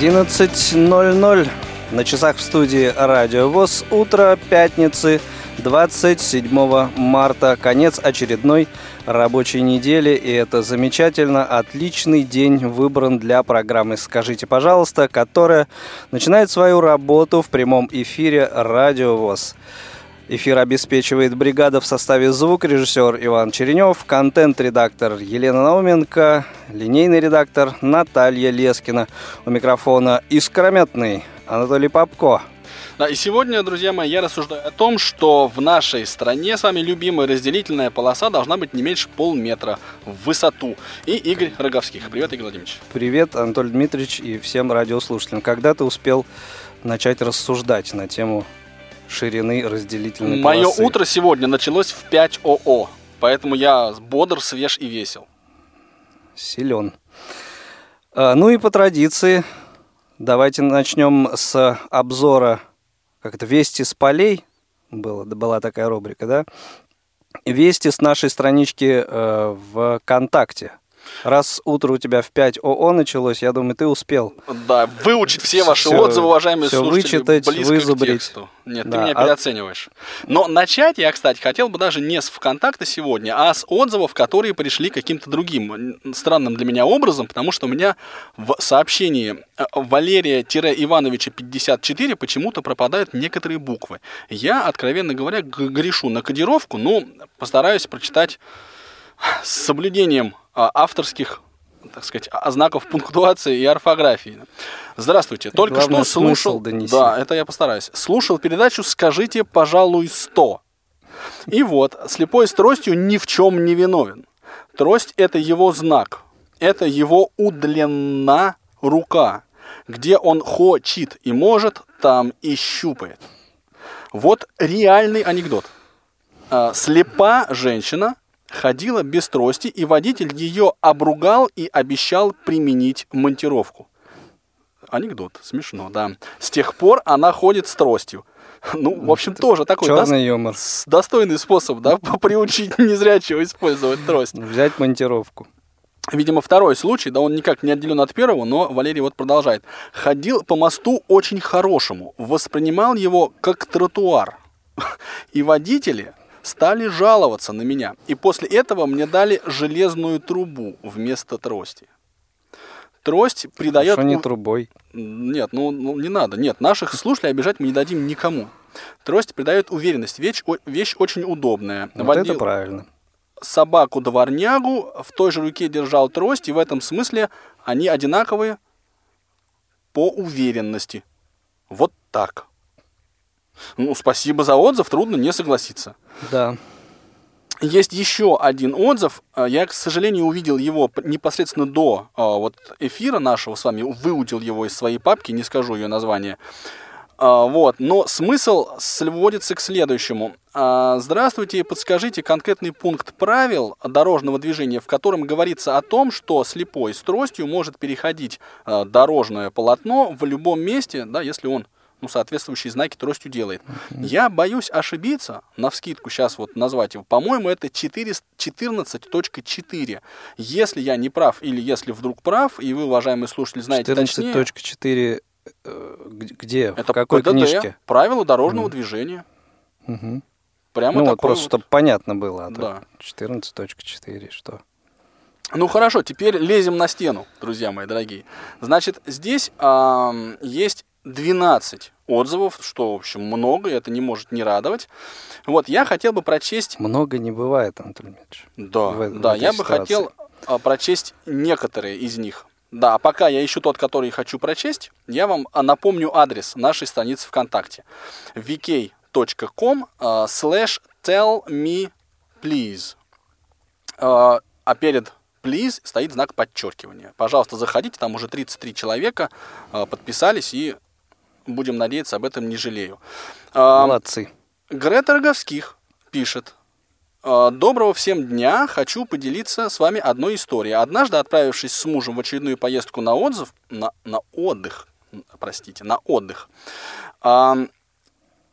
11.00 на часах в студии Радио ВОЗ. Утро пятницы 27 марта. Конец очередной рабочей недели. И это замечательно. Отличный день выбран для программы «Скажите, пожалуйста», которая начинает свою работу в прямом эфире Радио ВОЗ. Эфир обеспечивает бригада в составе звукорежиссер Иван Черенев, контент-редактор Елена Науменко, линейный редактор Наталья Лескина. У микрофона искрометный Анатолий Попко. Да, и сегодня, друзья мои, я рассуждаю о том, что в нашей стране с вами любимая разделительная полоса должна быть не меньше полметра в высоту. И Игорь Роговских. Привет, Игорь Владимирович. Привет, Анатолий Дмитриевич и всем радиослушателям. Когда ты успел начать рассуждать на тему ширины разделительной Мое полосы. утро сегодня началось в 5 ОО, поэтому я бодр, свеж и весел. Силен. А, ну и по традиции, давайте начнем с обзора, как это, «Вести с полей», было, была такая рубрика, да? «Вести с нашей странички э, ВКонтакте». Раз утро у тебя в 5 ОО началось, я думаю, ты успел. Да, выучить все ваши Всё- отзывы, уважаемые всё слушатели, вычитать, близко вызубрить. к тексту. Нет, Да, ты меня а- переоцениваешь. Но начать я, кстати, хотел бы даже не с ВКонтакта сегодня, а с отзывов, которые пришли каким-то другим, странным для меня образом, потому что у меня в сообщении э, Валерия-Ивановича 54 почему-то пропадают некоторые буквы. Я, откровенно говоря, грешу на кодировку, но постараюсь прочитать с соблюдением авторских так сказать, а- знаков пунктуации и орфографии. Здравствуйте. Только главное, что слушал... донеси. Да, это я постараюсь. Слушал передачу «Скажите, пожалуй, 100». И вот, слепой с тростью ни в чем не виновен. Трость – это его знак. Это его удлена рука. Где он хочет и может, там и щупает. Вот реальный анекдот. А, Слепа женщина ходила без трости, и водитель ее обругал и обещал применить монтировку. Анекдот, смешно, да. С тех пор она ходит с тростью. Ну, в общем, тоже такой Черный юмор. дос- достойный способ, да, приучить незрячего использовать трость. Взять монтировку. Видимо, второй случай, да он никак не отделен от первого, но Валерий вот продолжает. Ходил по мосту очень хорошему, воспринимал его как тротуар. И водители стали жаловаться на меня. И после этого мне дали железную трубу вместо трости. Трость придает... Что не трубой. Нет, ну, ну, не надо. Нет, наших слушателей обижать мы не дадим никому. Трость придает уверенность. Вещь, вещь очень удобная. Вот это Водил- правильно. собаку-дворнягу, в той же руке держал трость, и в этом смысле они одинаковые по уверенности. Вот так. Ну, спасибо за отзыв, трудно не согласиться. Да. Есть еще один отзыв. А, Я, к сожалению, увидел его непосредственно до а, вот эфира нашего с вами, выудил его из своей папки, не скажу ее название. А, Вот, но смысл сводится к следующему. Здравствуйте, подскажите конкретный пункт правил дорожного движения, в котором говорится о том, что слепой с тростью может переходить дорожное полотно в любом месте, да, если он ну, соответствующие знаки тростью делает. Я боюсь ошибиться, на вскидку сейчас вот назвать его. По-моему, это 4 14.4. Если я не прав или если вдруг прав, и вы, уважаемые слушатели, знаете точнее, 14.4 э, где? это в какой ПДД, книжке? правила дорожного движения. Мгм. Прямо Ну вот просто, вот. чтобы понятно было. А Да. 14.4, что? Ну хорошо, теперь лезем на стену, друзья мои дорогие. Значит, здесь ам, есть 12 отзывов, что, в общем, много, и это не может не радовать. Вот, я хотел бы прочесть Много не бывает, Анатолий Дмитриевич. Да, в- в да, этой я бы ситуации. хотел а, прочесть некоторые из них. Да, а пока я ищу тот, который хочу прочесть, я вам а, напомню адрес нашей страницы ВКонтакте. vk.com а, slash tell me please. А перед please стоит знак подчеркивания. Пожалуйста, заходите, там уже 33 человека подписались, и будем надеяться, об этом не жалею. А, Молодцы. Грета Роговских пишет. «А, Доброго всем дня. Хочу поделиться с вами одной историей. Однажды, отправившись с мужем в очередную поездку на отзыв, на, на отдых, простите, на отдых, а,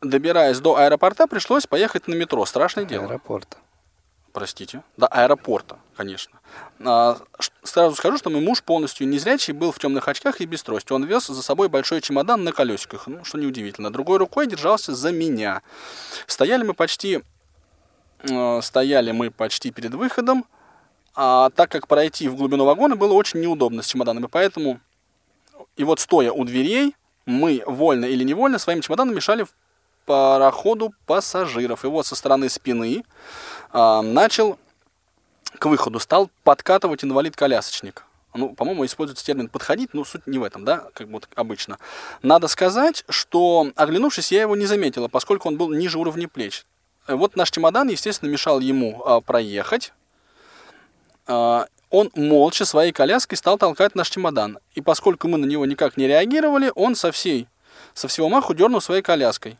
добираясь до аэропорта, пришлось поехать на метро. Страшное дело. Аэропорт. Простите. До аэропорта, конечно. А, сразу скажу, что мой муж полностью незрячий, был в темных очках и без трости. Он вез за собой большой чемодан на колесиках, ну, что неудивительно. Другой рукой держался за меня. Стояли мы почти, э, стояли мы почти перед выходом, а так как пройти в глубину вагона было очень неудобно с чемоданом, и поэтому, и вот стоя у дверей, мы, вольно или невольно, своим чемоданом мешали пароходу пассажиров. И вот со стороны спины а, начал к выходу стал подкатывать инвалид-колясочник. Ну, по-моему, используется термин «подходить», но суть не в этом, да, как вот обычно. Надо сказать, что, оглянувшись, я его не заметила, поскольку он был ниже уровня плеч. Вот наш чемодан, естественно, мешал ему а, проехать. А, он молча своей коляской стал толкать наш чемодан. И поскольку мы на него никак не реагировали, он со всей, со всего маху дернул своей коляской.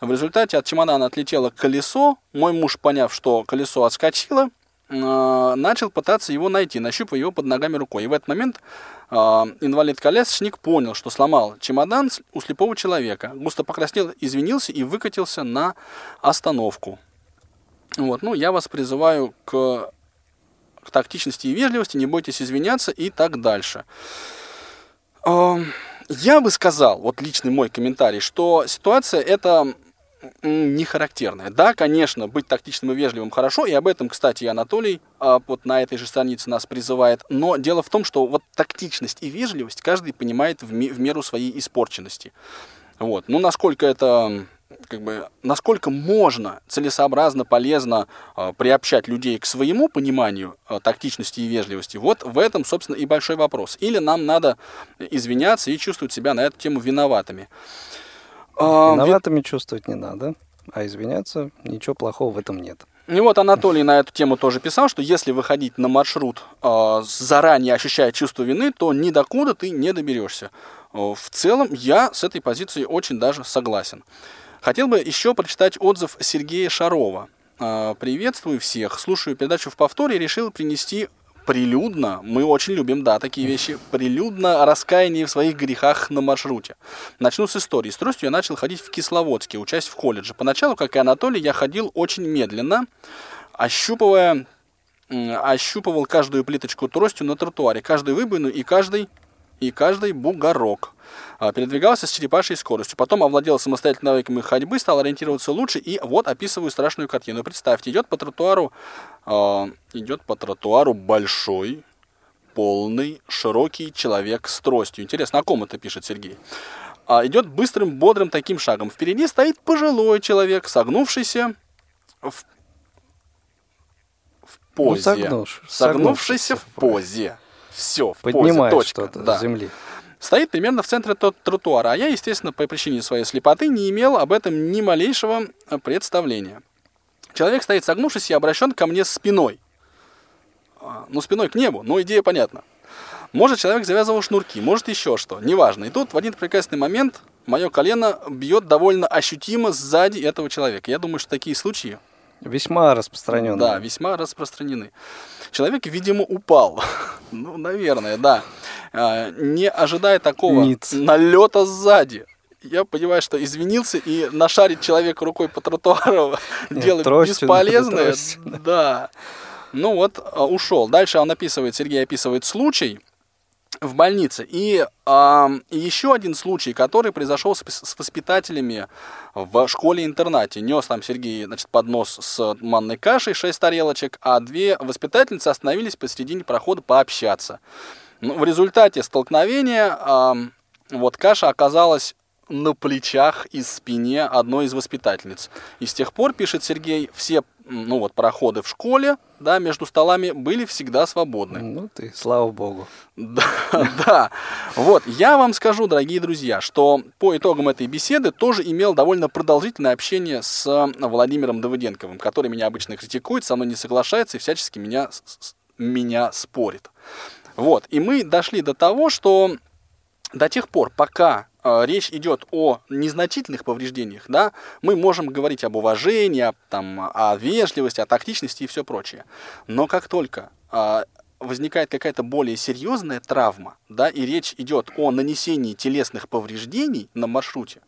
В результате от чемодана отлетело колесо. Мой муж, поняв, что колесо отскочило, начал пытаться его найти, нащупывая его под ногами рукой. И в этот момент э, инвалид-колясочник понял, что сломал чемодан у слепого человека. Густо покраснел, извинился и выкатился на остановку. Вот, ну, я вас призываю к, к тактичности и вежливости, не бойтесь извиняться и так дальше. Эм, Я бы сказал, вот личный мой комментарий, что ситуация это не характерная. Да, конечно, быть тактичным и вежливым хорошо, и об этом, кстати, и Анатолий а, вот на этой же странице нас призывает. Но дело в том, что вот тактичность и вежливость каждый понимает в, ми- в меру своей испорченности. Вот. Ну, насколько это, как бы, насколько можно целесообразно, полезно э, приобщать людей к своему пониманию э, тактичности и вежливости, вот в этом, собственно, и большой вопрос. Или нам надо извиняться и чувствовать себя на эту тему виноватыми. А, ви- Виноватыми чувствовать не надо, а извиняться ничего плохого в этом нет. И вот Анатолий на эту тему тоже писал, что если выходить на маршрут э, заранее ощущая чувство вины, то ни докуда ты не доберешься. В целом я с этой позицией очень даже согласен. Хотел бы еще прочитать отзыв Сергея Шарова. Э, Приветствую всех. Слушаю передачу в повторе и решил принести прилюдно, мы очень любим, да, такие вещи, прилюдно раскаяние в своих грехах на маршруте. Начну с истории. С тростью я начал ходить в Кисловодске, учась в колледже. Поначалу, как и Анатолий, я ходил очень медленно, ощупывая, ощупывал каждую плиточку тростью на тротуаре, каждую выбоину и каждый, и каждый бугорок. А, Передвигался с черепашьей скоростью. Потом овладел самостоятельно навыками ходьбы, стал ориентироваться лучше. И вот описываю страшную картину. Представьте, идет по тротуару, идет по тротуару большой, полный, широкий человек с тростью. Интересно, о ком это пишет Сергей? А, идет быстрым, бодрым таким шагом. Впереди стоит пожилой человек, согнувшийся в, в позе. согнувшись- Согнувшийся в согнувшийся в позе. Все, в позе, Поднимает точка. что-то да. с земли. Стоит примерно в центре тот тротуара, а я, естественно, по причине своей слепоты не имел об этом ни малейшего э, представления. Человек стоит согнувшись и обращен ко мне спиной. А, Ну, спиной к небу, но идея понятна. Может, человек завязывал шнурки, может, еще что, неважно. И тут в один прекрасный момент мое колено бьет довольно ощутимо сзади этого человека. Я думаю, что такие случаи Весьма распространенный. да, весьма распространены. Человек, видимо, упал. ну, наверное, да. А, Не ожидая такого Ниц. налета сзади. Я понимаю, что извинился и нашарить человека рукой по тротуару делать тростью, бесполезное. Да. Ну вот, а, ушел. Дальше он описывает, Сергей описывает случай в больнице. И а, еще один случай, который произошел с, с воспитателями в школе-интернате. Нес там Сергей значит, поднос с манной кашей, 6 тарелочек, а две воспитательницы остановились посередине прохода пообщаться. Ну, в результате столкновения а, вот каша оказалась на плечах и спине одной из воспитательниц. И с тех пор, пишет Сергей, все ну вот, проходы в школе да, между столами были всегда свободны. Ну ты, слава богу. Да, да. Вот, я вам скажу, дорогие друзья, что по итогам этой беседы тоже имел довольно продолжительное общение с Владимиром Давыденковым, который меня обычно критикует, со мной не соглашается и всячески меня меня спорит. Вот, и мы дошли до того, что до тех пор, пока э, речь идет о незначительных повреждениях, да, мы можем говорить об уважении, о, там, о вежливости, о тактичности и все прочее. Но как только э, возникает какая-то более серьезная травма, да, и речь идет о нанесении телесных повреждений на маршруте,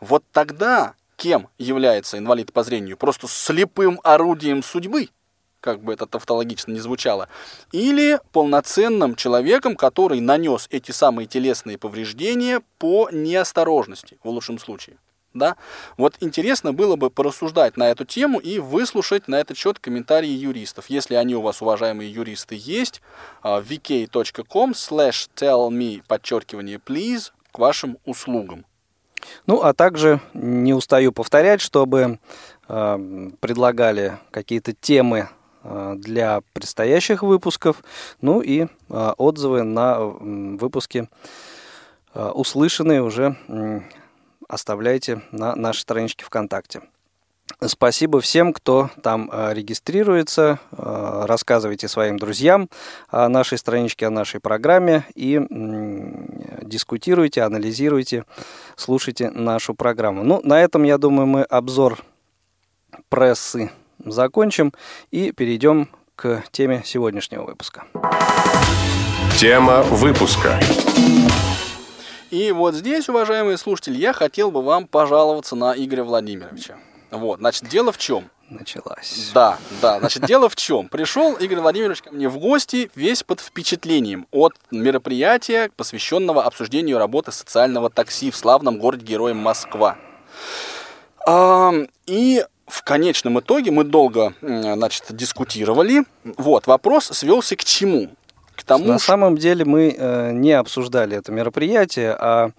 вот тогда кем является инвалид по зрению? Просто слепым орудием судьбы – как бы это тавтологично не звучало, или полноценным человеком, который нанес эти самые телесные повреждения по неосторожности, в лучшем случае. Да? Вот интересно было бы порассуждать на эту тему и выслушать на этот счет комментарии юристов. Если они у вас, уважаемые юристы, есть, а, vk.com slash tell me, подчеркивание, please, к вашим услугам. Ну, а также не устаю повторять, чтобы э, предлагали какие-то темы для предстоящих выпусков, ну и э, отзывы на выпуски э, услышанные уже оставляйте на нашей страничке ВКонтакте. Спасибо всем, кто там регистрируется. Рассказывайте своим друзьям о нашей страничке, о нашей программе и дискутируйте, анализируйте, слушайте нашу программу. Ну, на этом, я думаю, мы обзор прессы закончим и перейдем к теме сегодняшнего выпуска. Тема выпуска. И вот здесь, уважаемые слушатели, я хотел бы вам пожаловаться на Игоря Владимировича. Вот, значит, дело в чем? Началась. Да, да, значит, дело в чем? Пришел Игорь Владимирович ко мне в гости весь под впечатлением от мероприятия, посвященного обсуждению работы социального такси в славном городе-герое Москва. И в конечном итоге мы долго значит, дискутировали. Вот, вопрос свелся к чему? К тому, На самом деле мы э, не обсуждали это мероприятие, а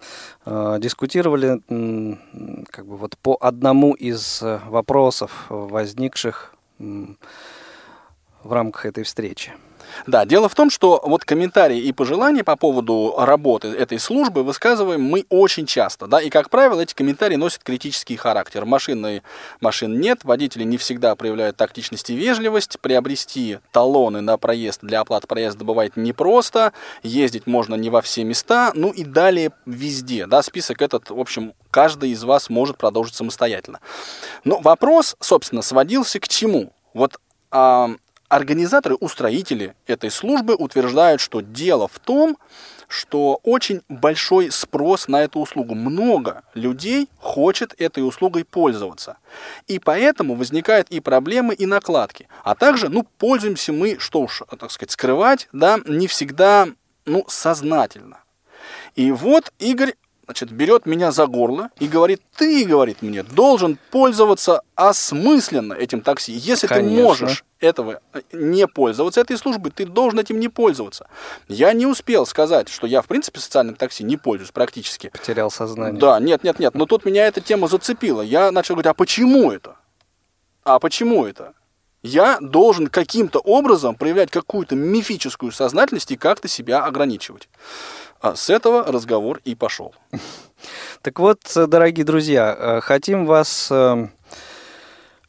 э, дискутировали э, как бы вот по одному из э, вопросов, возникших э, в рамках этой встречи. Да, дело в том, что вот комментарии и пожелания по поводу работы этой службы высказываем мы очень часто, да, и, как правило, эти комментарии носят критический характер. Машины, машин нет, водители не всегда проявляют тактичность и вежливость, приобрести талоны на проезд для оплаты проезда бывает непросто, ездить можно не во все места, ну и далее везде, да, список этот, в общем, каждый из вас может продолжить самостоятельно. Но вопрос, собственно, сводился к чему? Вот а, Организаторы, устроители этой службы утверждают, что дело в том, что очень большой спрос на эту услугу. Много людей хочет этой услугой пользоваться. И поэтому возникают и проблемы, и накладки. А также, ну, пользуемся мы, что уж, так сказать, скрывать, да, не всегда, ну, сознательно. И вот Игорь значит, берет меня за горло и говорит, ты, говорит мне, должен пользоваться осмысленно этим такси. Если Конечно. ты можешь этого э, не пользоваться этой службой, ты должен этим не пользоваться. Я не успел сказать, что я, в принципе, социальным такси не пользуюсь практически. Потерял сознание. Да, нет, нет, нет. Но тут меня эта тема зацепила. Я начал говорить, а почему это? А почему это? Я должен каким-то образом проявлять какую-то мифическую сознательность и как-то себя ограничивать. А с этого разговор и пошел. Так вот, дорогие друзья, э, хотим вас э,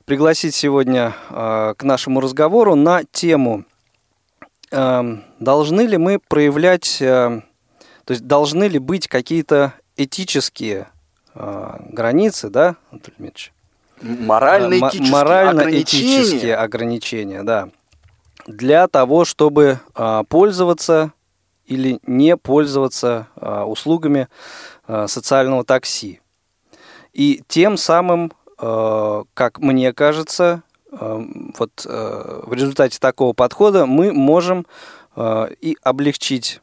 пригласить сегодня э, к нашему разговору на тему должны ли мы проявлять, то есть должны ли быть какие-то этические границы, да, Анатолий Дмитриевич? Морально-этические Морально-этические ограничения. ограничения, да. Для того, чтобы пользоваться или не пользоваться а, услугами а, социального такси. И тем самым, а, как мне кажется, вот в результате такого подхода мы можем и облегчить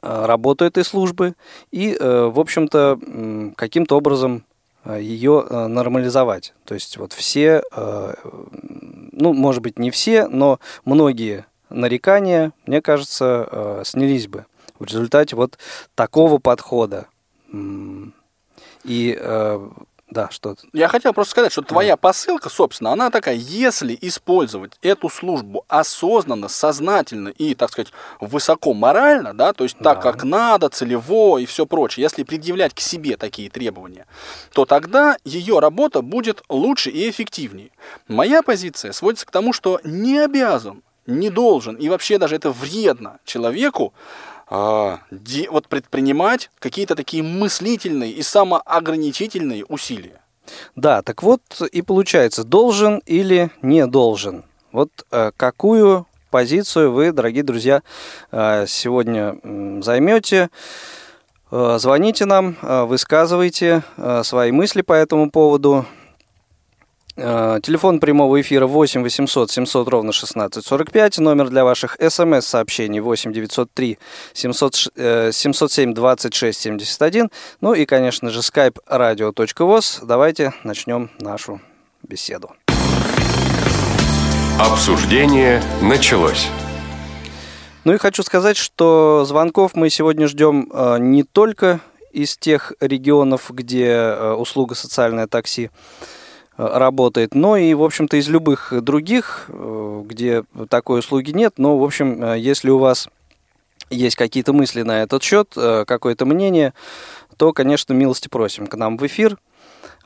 работу этой службы и, в общем-то, каким-то образом ее нормализовать. То есть вот все, ну, может быть, не все, но многие нарекания, мне кажется, э, снялись бы в результате вот такого подхода. И э, да, что -то. Я хотел просто сказать, что твоя посылка, собственно, она такая, если использовать эту службу осознанно, сознательно и, так сказать, высоко морально, да, то есть да. так, как надо, целево и все прочее, если предъявлять к себе такие требования, то тогда ее работа будет лучше и эффективнее. Моя позиция сводится к тому, что не обязан не должен, и вообще даже это вредно человеку, а, де, вот предпринимать какие-то такие мыслительные и самоограничительные усилия. Да, так вот и получается, должен или не должен. Вот э, какую позицию вы, дорогие друзья, э, сегодня м, займете? Э, звоните нам, э, высказывайте э, свои мысли по этому поводу. Э, Телефон прямого эфира 8 800 700 ровно 16 45. Номер для ваших смс-сообщений 8 903 700, ш- э, 707 26 71. Ну и, конечно же, skype radio.voz. Давайте начнем нашу беседу. Обсуждение началось. Ну и хочу сказать, что звонков мы сегодня ждем э, не только из тех регионов, где э, услуга социальное такси работает, но и, в общем-то, из любых других, э, где такой услуги нет. Но, в общем, э, если у вас есть какие-то мысли на этот счет, э, какое-то мнение, то, конечно, милости просим к нам в эфир.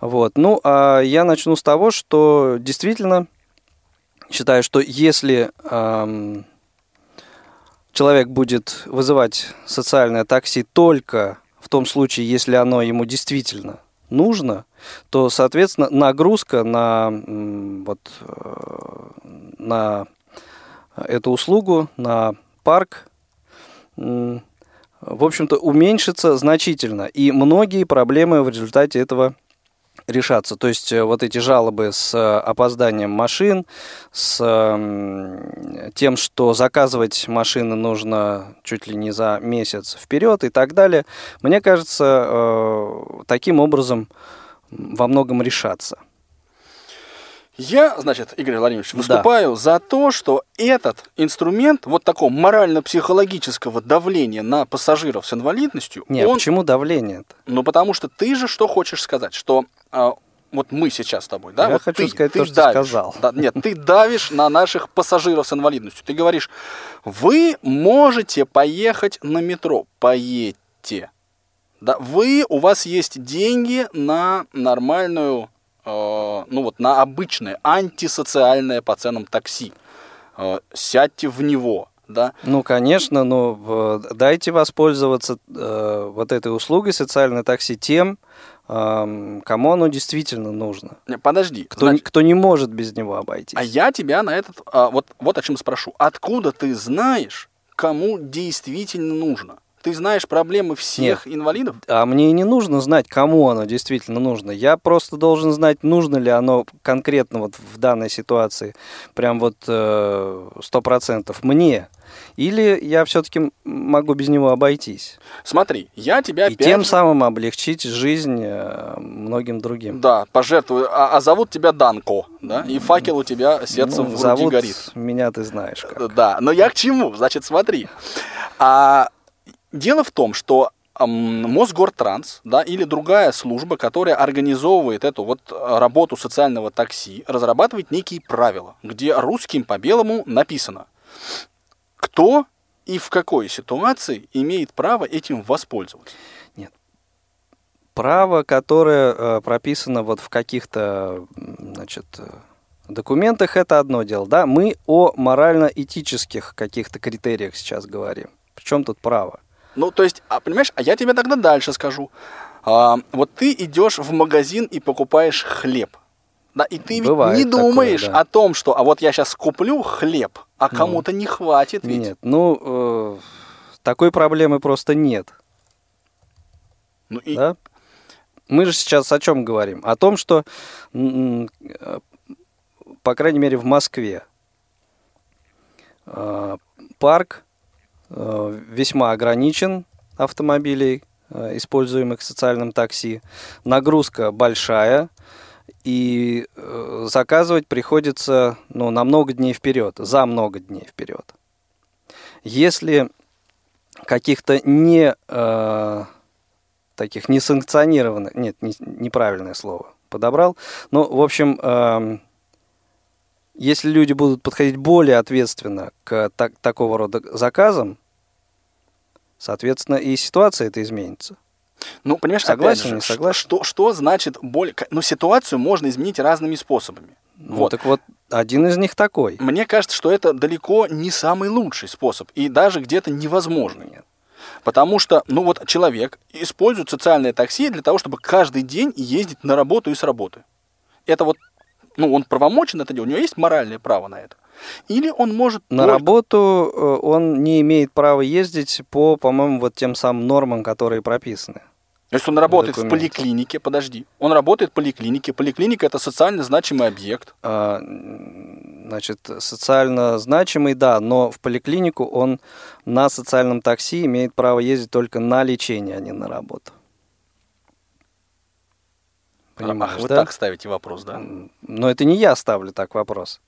Вот. Ну, а я начну с того, что действительно считаю, что если эм, человек будет вызывать социальное такси только в том случае, если оно ему действительно нужно, то, соответственно, нагрузка на, вот, э, на эту услугу, на парк, в общем-то, уменьшится значительно. И многие проблемы в результате этого решаться. То есть э, вот эти жалобы с э, опозданием машин, с м, тем, что заказывать машины нужно чуть ли не за месяц вперед и так далее, мне кажется, э, таким образом во многом решаться. Я, значит, Игорь Владимирович, Да. выступаю за то, что этот инструмент вот такого морально-психологического давления на пассажиров с инвалидностью, Нет, он почему давление-то? Ну, потому что ты же что хочешь сказать? Что а, вот мы сейчас с тобой, да? Я вот хочу ты, сказать ты то, что давишь. сказал. Да, нет, ты давишь на наших пассажиров с инвалидностью. Ты говоришь, вы можете поехать на метро. Поедьте. Да, вы, у вас есть деньги на нормальную, ну вот, на обычное, антисоциальное по ценам такси. Э, сядьте в него, да. Ну, конечно, но э, дайте воспользоваться э, вот этой услугой социальное такси тем, эм, кому оно действительно нужно. Подожди. Кто, значит, кто не может без него обойтись. А я тебя на этот, а, вот, вот о чем спрошу. Откуда ты знаешь, кому действительно нужно? Ты знаешь проблемы всех инвалидов? А мне не нужно знать, кому оно действительно нужно. Я просто должен знать, нужно ли оно конкретно вот в данной ситуации, прям вот э, сто процентов мне. Или я все-таки могу без него обойтись. Смотри, я тебя И тем же- самым облегчить жизнь э, многим другим. Да, пожертвую. А, а зовут тебя Данко, да? И факел у тебя сердцем Ну, в груди зовут горит. меня ты знаешь как. Да, но я к чему? Значит, смотри. А, дело в том, что Мосгортранс, да, или другая служба, которая организовывает эту вот а, работу социального такси, разрабатывает некие правила, где русским по белому написано, кто и в какой ситуации имеет право этим воспользоваться. Право, которое э, прописано вот в каких-то, значит, э, документах, это одно дело, да. Мы о морально-этических каких-то критериях сейчас говорим. Причем тут право? Ну, то есть, а, понимаешь, а я тебе тогда дальше скажу. А, вот ты идешь в магазин и покупаешь хлеб. Да, и ты ведь Бывает не такое, думаешь да. о том, что а вот я сейчас куплю хлеб, а кому-то не хватит ведь. Нет, ну, э, такой проблемы просто нет, Ну, и, да. Мы же сейчас о чем говорим? О том, что, э, по крайней мере, в Москве э, парк весьма ограничен автомобилей, э, используемых в социальном такси. Нагрузка большая, и э, заказывать приходится ну, на много дней вперед, за много дней вперед. Если каких-то не э, таких несанкционированных, нет, не- неправильное слово подобрал, но, в общем, эм, если люди будут подходить более ответственно к так- такого рода заказам, соответственно, и ситуация это изменится. ну, понимаешь, Согласен, же, не согласен? Что, что значит боль? Ну, ситуацию можно изменить разными способами. Ну, вот. так вот, один из них такой. Мне кажется, что это далеко не самый лучший способ и даже где-то невозможный. Нет. Потому что, ну вот человек использует социальное такси для того, чтобы каждый день ездить на работу и с работы. Это вот, ну он правомочен это делать, у него есть моральное право на это. Или он может... На только- работу э, он не имеет права ездить по, по-моему, вот тем самым нормам, которые прописаны. Если он работает в документе. поликлинике, подожди, он работает в поликлинике, поликлиника это социально значимый объект. А, Значит, социально значимый, да, но в поликлинику он на социальном такси имеет право ездить только на лечение, а не на работу. Понимаешь, Ах, вы да? так ставите вопрос, да? Но это не я ставлю так вопрос.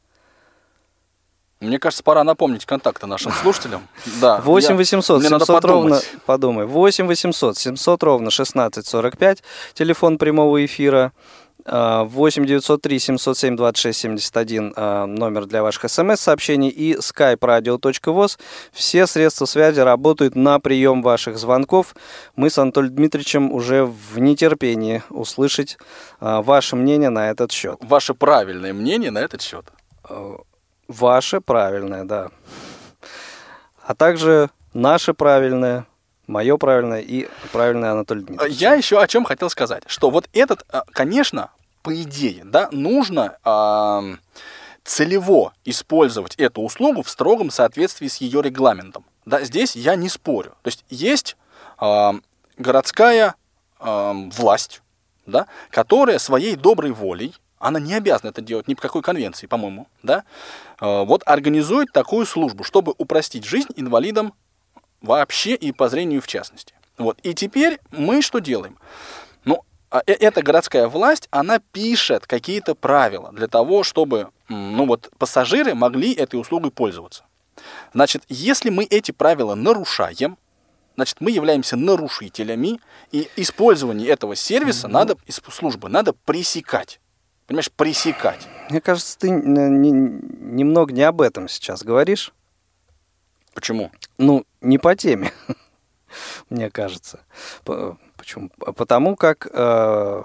Мне кажется, пора напомнить контакты нашим слушателям. Да. 8 я- 800 мне надо 700 ровно, подумай, 8 800 700 ровно 1645, телефон прямого эфира, 8 903 707 26 71, а, номер для ваших смс-сообщений и skype radio.voz. Все средства связи работают на прием ваших звонков. Мы с Анатолием Дмитриевичем уже в нетерпении услышать а, ваше мнение на этот счет. Ваше правильное мнение на этот счет. Ваше правильное, да. А также наше правильное, мое правильное и правильное Анатолий Дмитриевич. Я еще о чем хотел сказать, что вот этот, а, конечно, по идее, да, нужно ам, целево использовать эту услугу в строгом соответствии с ее регламентом. Да, здесь я не спорю. То есть есть ам, городская ам, власть, да, которая своей доброй волей, она не обязана это делать ни по какой конвенции, по-моему, да, а, вот организует такую службу, чтобы упростить жизнь инвалидам вообще и по зрению в частности. Вот. И теперь мы что делаем? А э- эта городская власть, она пишет какие-то правила для того, чтобы ну, вот, пассажиры могли этой услугой пользоваться. Значит, если мы эти правила нарушаем, значит, мы являемся нарушителями, и использование этого сервиса надо, из службы надо пресекать. Понимаешь, пресекать. Мне кажется, ты немного не об этом сейчас говоришь. Почему? Ну, не по теме, мне кажется. Почему? Потому как э,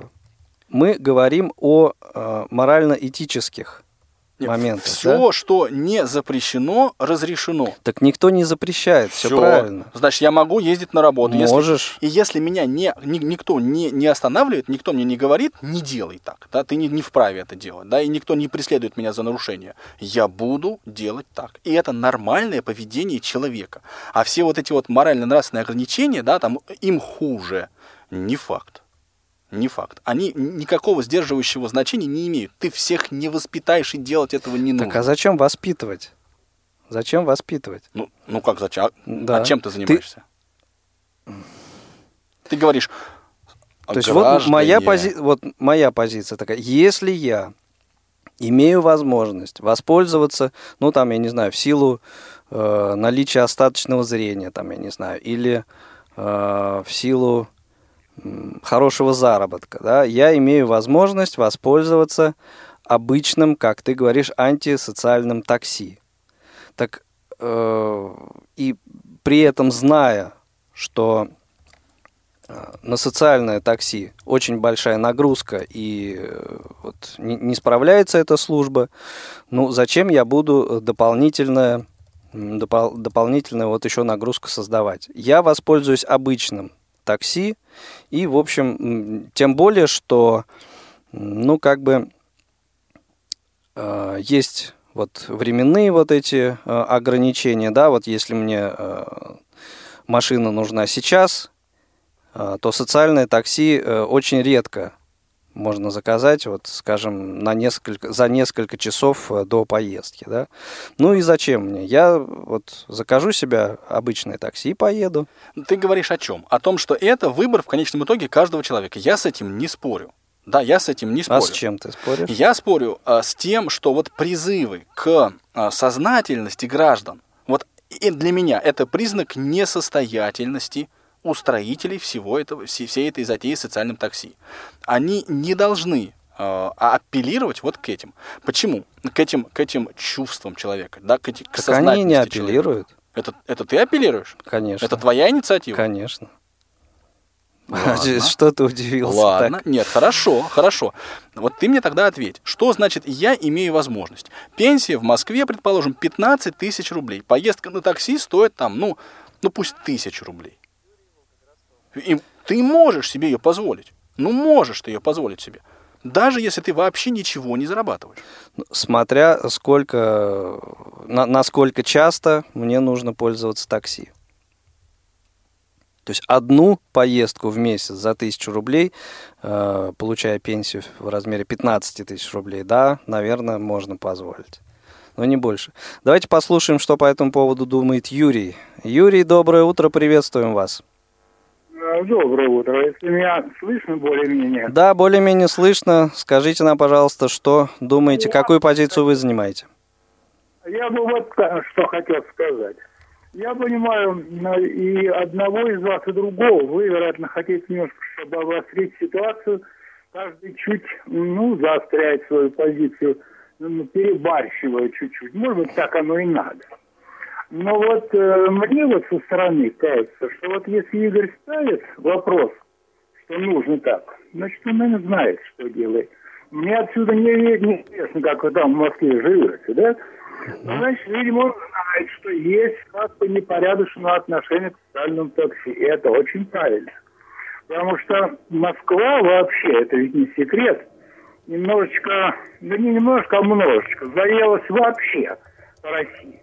мы говорим о э, морально-этических моментах. Все, да? что не запрещено, разрешено. Так никто не запрещает, все Всё. правильно. Значит, я могу ездить на работу. Если- Можешь. и если меня не, ни- никто не, не останавливает, никто мне не говорит, не делай так, да, ты не, не вправе это делать, да, и никто не преследует меня за нарушение, я буду делать так. И это нормальное поведение человека. А все вот эти вот морально-нравственные ограничения, да, там им хуже, не факт. Не факт. Они никакого сдерживающего значения не имеют. Ты всех не воспитаешь и делать этого не нужно. Так а зачем воспитывать? Зачем воспитывать? Ну, ну как зачем? А- Да. А чем ты занимаешься? Ты, говоришь. То есть вот моя, пози... вот моя позиция такая. Если я имею возможность воспользоваться, ну там, я не знаю, в силу э, наличия остаточного зрения, там, я не знаю, или э, в силу хорошего заработка, да, я имею возможность воспользоваться обычным, как ты говоришь, антисоциальным такси. Так э, и при этом зная, что э, на социальное такси очень большая нагрузка и э, вот не, справляется эта служба, ну зачем я буду дополнительное м, допол- дополнительную вот еще нагрузку создавать? Я воспользуюсь обычным такси. И, в общем, тем более, что, ну, как бы э, есть вот временные вот эти э, ограничения, да, вот если мне э, машина нужна сейчас, э, то социальное такси э, очень редко можно заказать, вот, скажем, на несколько, за несколько часов э, до поездки, да. Ну и зачем мне? Я вот закажу себе обычное такси и поеду. Ты говоришь о чем? О том, что это выбор в конечном итоге каждого человека. Я с этим не спорю. Да, я с этим не спорю. А с чем ты споришь? Я спорю а, с тем, что вот призывы к а, сознательности граждан, вот и для меня это признак несостоятельности устроителей всего этого, всей, этой затеи с социальным такси. Они не должны а, апеллировать вот к этим. Почему? К этим, к этим чувствам человека, да, к, эти, к Так они не человека. апеллируют, Это, это ты апеллируешь? конечно. Это твоя инициатива? Конечно. Ладно. Что ты удивился? Ладно, так? нет, хорошо, хорошо. Вот ты мне тогда ответь, что значит я имею возможность? Пенсия в Москве, предположим, 15 тысяч рублей. Поездка на такси стоит там, ну, ну пусть тысячу рублей. И ты можешь себе ее позволить. Ну, можешь ты ее позволить себе. Даже если ты вообще ничего не зарабатываешь. Смотря сколько, на, насколько часто мне нужно пользоваться такси. То есть одну поездку в месяц за тысячу рублей, э, получая пенсию в размере 15 тысяч рублей, да, наверное, можно позволить. Но не больше. Давайте послушаем, что по этому поводу думает Юрий. Юрий, доброе утро, приветствуем вас. Э, Доброе утро. Если меня слышно более-менее. Да, более-менее слышно. Скажите нам, пожалуйста, что думаете, какую позицию вы занимаете? Я бы вот что хотел сказать. Я понимаю и одного из вас, и другого. Вы, вероятно, хотите немножко, чтобы обострить ситуацию. Каждый чуть, ну, заостряет свою позицию, перебарщивая чуть-чуть. Может быть, так оно и надо. Но вот э, мне вот со стороны кажется, что вот если Игорь ставит вопрос, что нужно так, значит, он, наверное, знает, что делает. Мне отсюда не, не известно, как вы там в Москве живете, да? Ну, Значит, видимо, он знает, что есть как-то непорядочное отношение к социальному такси. И это очень правильно. Потому что Москва вообще, это ведь не секрет, немножечко, да не немножко, а немножечко, заелась вообще по России.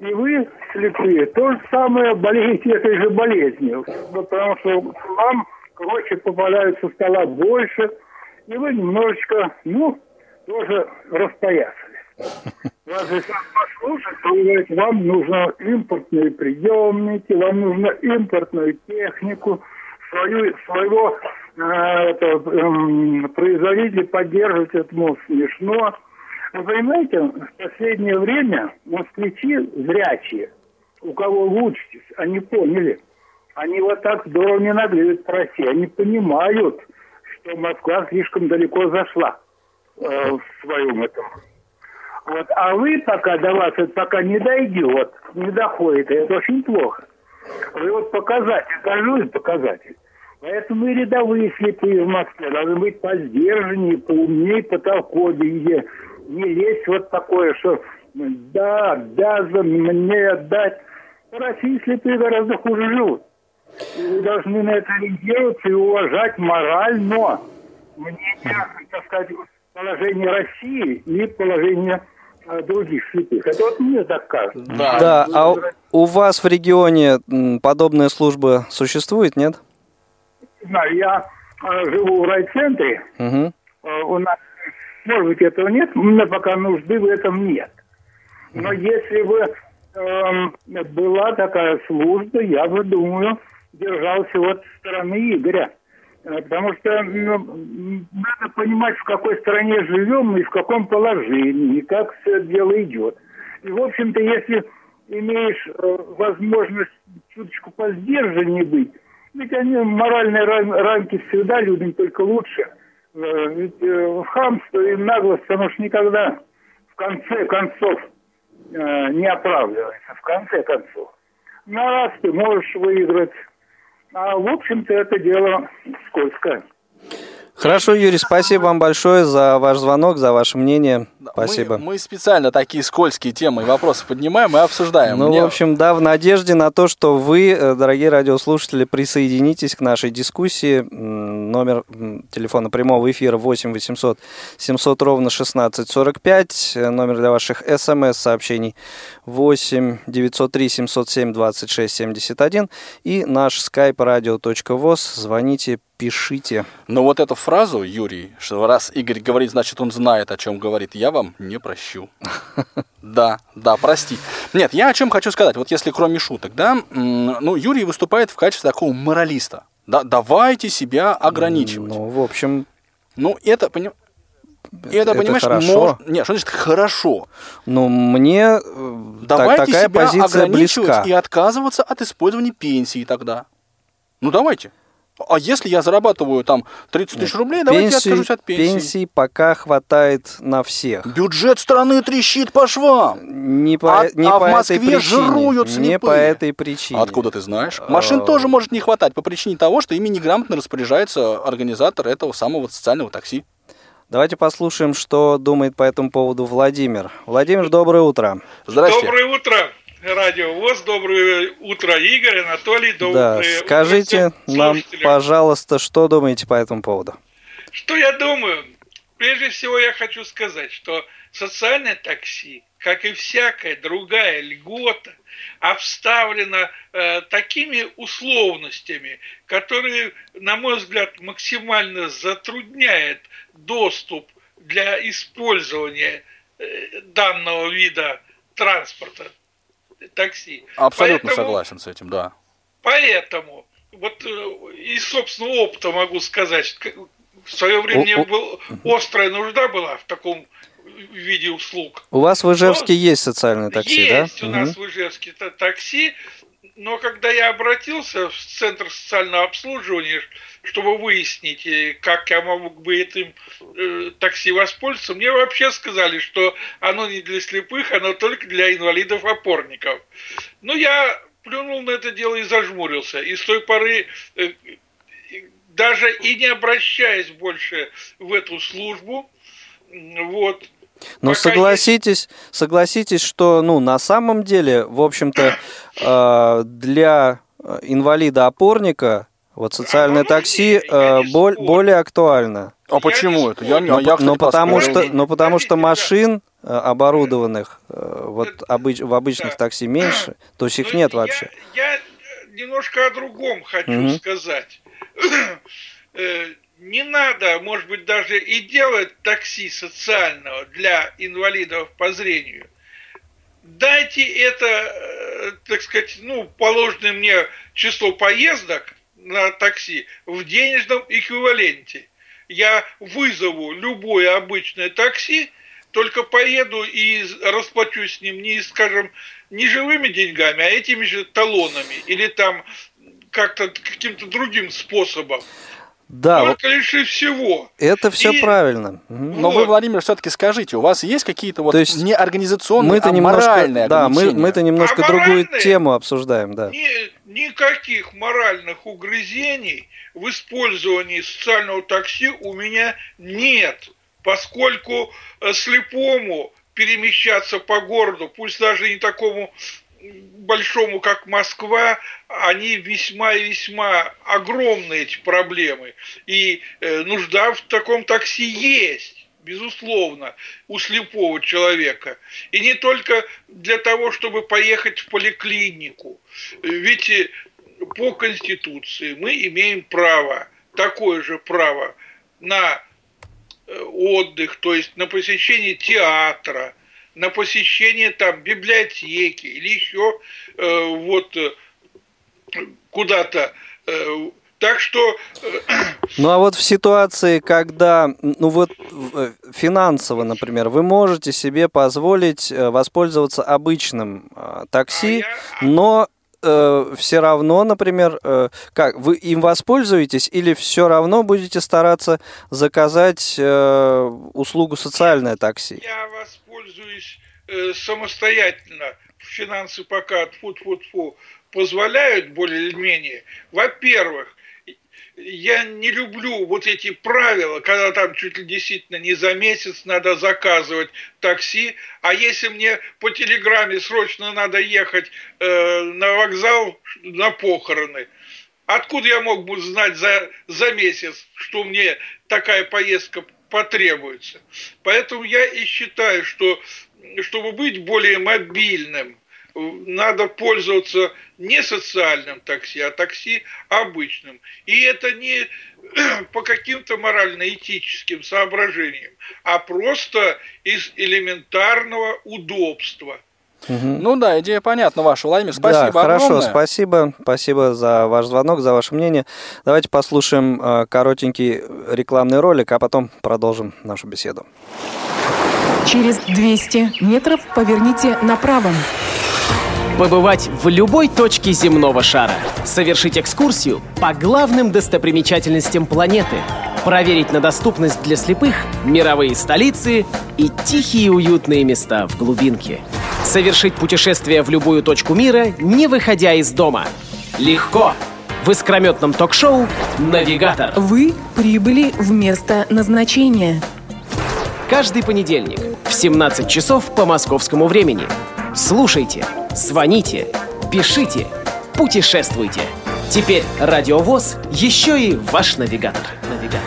И вы, слепые, то же самое болеете этой же болезнью. Потому что вам короче попадают со стола больше, и вы немножечко, ну, тоже распоясались. Вас если послушать, то говорит, вам нужно импортные приемники, вам нужно импортную технику, свою, своего э, это, эм, производителя поддерживать, это, мол, смешно. Вы понимаете, в последнее время москвичи зрячие, у кого лучше, они поняли, они вот так здорово не наглеют по России, они понимают, что Москва слишком далеко зашла э, в своем этом. Вот. А вы пока до вас это пока не дойдет, не доходит, и это очень плохо. Вы вот показатель, каждый показатель. Поэтому и рядовые слепые в Москве должны быть поздержаннее, поумнее, потолковее. Не лезть вот такое, что да, обязан мне отдать. В России слепые гораздо хуже живут. И вы должны на это ориентироваться и уважать морально мнение, так сказать, положение России и положение э, других слепых. Это вот мне так кажется. Да, а у- у вас в регионе подобная служба существует, нет? Не знаю, я э, живу в райцентре. Э, у нас, может быть, этого нет, у меня пока нужды в этом нет. Но если бы эм, была такая служба, я бы, думаю, держался вот с стороны Игоря. Э, Потому что ну, надо понимать, в какой стране живем и в каком положении, и как все дело идет. И, в общем-то, если имеешь э, возможность чуточку поздержаннее быть, ведь они моральные рам- рамки всегда людям только лучше. Э, Ведь э, хамство и наглость, оно ж никогда в конце концов э, не оправдывается. В конце концов. На раз ты можешь выиграть, а в общем-то это дело скользкое. Хорошо, Юрий, спасибо вам большое за ваш звонок, за ваше мнение. Спасибо. Мы, мы специально такие скользкие темы и вопросы поднимаем и обсуждаем. Ну, Мне- в общем, да, в надежде на то, что вы, э, дорогие радиослушатели, присоединитесь к нашей дискуссии. Номер телефона прямого эфира 8 800 700 ровно 1645. Э, Номер для ваших смс-сообщений 8 903 707 26 71. И наш skype radio.voz. Звоните, пишите. Но вот эту фразу, Юрий, что раз Игорь говорит, значит, он знает, о чем говорит, я вам не прощу. Да, да, прости. Нет, я о чем хочу сказать. Вот если кроме шуток, да, ну, Юрий выступает в качестве такого моралиста. Да, давайте себя ограничивать. Ну, в общем, Ну, это, поним- это, это понимаешь, хорошо. мож- Нет, что значит хорошо? ну, мне э, так- Давайте такая себя позиция ограничивать близка. и отказываться от использования пенсии тогда. Ну, давайте. А если я зарабатываю там 30 тысяч рублей, давайте я откажусь от пенсии. Пенсии пока хватает на всех. Бюджет страны трещит по швам. Не по, А- не а по в Москве этой причине. жируют Не слепые. по этой причине. Откуда ты знаешь? Машин А, тоже может не хватать по причине того, что ими неграмотно распоряжается организатор этого самого социального такси. Давайте послушаем, что думает по этому поводу Владимир. Владимир, доброе утро. Здрасте. Доброе утро, Радио ВОЗ. Доброе утро, Игорь, Анатолий. Доброе Да, утро скажите всем нам, слушателям. пожалуйста, что думаете по этому поводу? Что я думаю? Прежде всего я хочу сказать, что социальное такси, как и всякая другая льгота, обставлена э, такими условностями, которые, на мой взгляд, максимально затрудняют доступ для использования э, данного вида транспорта такси. Абсолютно Поэтому- согласен с этим, да. Поэтому, вот э, из собственного опыта могу сказать, в свое время о- был, острая нужда была в таком виде услуг. У вас в Ижевске Ну, есть социальное такси, да? Есть у нас в Ижевске та- такси, но когда я обратился в Центр социального обслуживания, чтобы выяснить, э, как я мог бы этим э, такси воспользоваться, мне вообще сказали, что оно не для слепых, оно только для инвалидов-опорников. Ну, я плюнул на это дело и зажмурился. И с той поры, э, даже и не обращаясь больше в эту службу, вот, Но Пока согласитесь, согласитесь, что, ну, на самом деле, в общем-то, э, для э, инвалида-опорника вот социальное оно такси э, не бол- спорю. более актуально. А Я почему не это? Я, а я, кстати, но потому что, но потому что машин э, оборудованных э, вот обыч- в обычных Да. такси меньше, то есть их Ну, нет я- вообще. Я, немножко о другом хочу Мгм. сказать. Не надо, может быть, даже и делать такси социального для инвалидов по зрению. Дайте это, э, так сказать, ну, положенное мне число поездок на такси в денежном эквиваленте. Я вызову любое обычное такси, только поеду и расплачусь с ним не, скажем, не живыми деньгами, а этими же талонами или там как-то каким-то другим способом. Да, вот Только лишь и всего. это все и- правильно. Но вы, Вот. Владимир, все-таки скажите, у вас есть какие-то вот То есть не организационные, Мы-то а немножко, моральные да, мы, мы-то немножко А другую тему обсуждаем, да. Ни- никаких моральных угрызений в использовании социального такси у меня нет, поскольку э, слепому перемещаться по городу, пусть даже не такому большому, как Москва, они весьма и весьма огромные эти проблемы. И э, нужда в таком такси есть, безусловно, у слепого человека. И не только для того, чтобы поехать в поликлинику. Ведь э, по Конституции мы имеем право, такое же право на э, отдых, то есть на посещение театра, на посещение там библиотеки или еще э, вот э, куда-то. Э, так что э, Ну а вот в ситуации, когда, ну вот э, финансово, например, вы можете себе позволить э, воспользоваться обычным э, такси, А я- но все равно, например, э, как вы им воспользуетесь или все равно будете стараться заказать э, услугу социальное такси? я воспользуюсь э, самостоятельно. Финансы пока тьфу-тьфу-тьфу позволяют более или менее. Во-первых, я не люблю вот эти правила, когда там чуть ли действительно не за месяц надо заказывать такси, а если мне по телеграмме срочно надо ехать э, на вокзал на похороны, откуда я мог бы знать за, за месяц, что мне такая поездка потребуется? Поэтому я и считаю, что чтобы быть более мобильным, надо пользоваться не социальным такси, а такси обычным. И это не по каким-то морально-этическим соображениям, а просто из элементарного удобства. Ну да, идея понятна ваша, Владимир. Спасибо да, хорошо, огромное. спасибо. Спасибо за ваш звонок, за ваше мнение. Давайте послушаем э, коротенький рекламный ролик, а потом продолжим нашу беседу. Через 200 метров поверните направо. Побывать в любой точке земного шара. Совершить экскурсию по главным достопримечательностям планеты. Проверить на доступность для слепых мировые столицы и тихие уютные места в глубинке. Совершить путешествие в любую точку мира, не выходя из дома. Легко! В искрометном ток-шоу «Навигатор». Вы прибыли в место назначения. Каждый понедельник в 17 часов по московскому времени. Слушайте, звоните, пишите, путешествуйте. Теперь Радиовоз еще и ваш навигатор. Навигатор.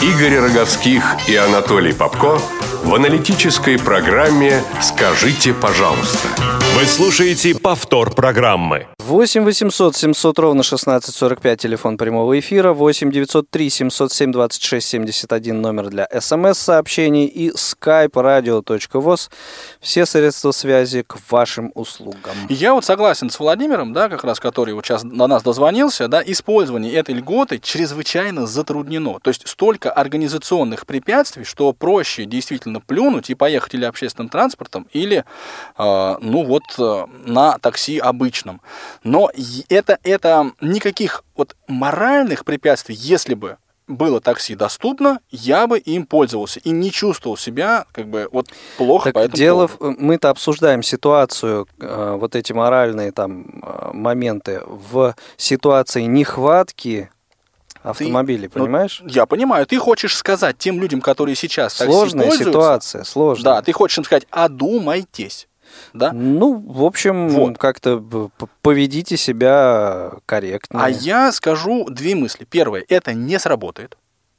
Игорь Роговских и Анатолий Попко в аналитической программе «Скажите, пожалуйста». Вы слушаете повтор программы. 8 800 700 ровно 1645, телефон прямого эфира, 8 903 707 26 71, номер для смс-сообщений и skype radio.voz. Все средства связи к вашим услугам. Я вот согласен с Владимиром, да, как раз который вот сейчас на нас дозвонился, да, использование этой льготы чрезвычайно затруднено. То есть столько организационных препятствий, что проще действительно плюнуть и поехать или общественным транспортом, или, э, ну вот, э, на такси обычном. Но это, это никаких вот моральных препятствий, если бы было такси доступно, я бы им пользовался и не чувствовал себя как бы вот плохо так по этому дело, поводу. мы-то обсуждаем ситуацию, э, вот эти моральные там э, моменты в ситуации нехватки автомобилей, Ну, понимаешь? Я понимаю, ты хочешь сказать тем людям, которые сейчас такси Сложная ситуация, сложная. Да, ты хочешь им сказать, одумайтесь. Да? Ну, в общем, Вот. как-то поведите себя корректно. А я скажу две мысли. Первое, это не сработает.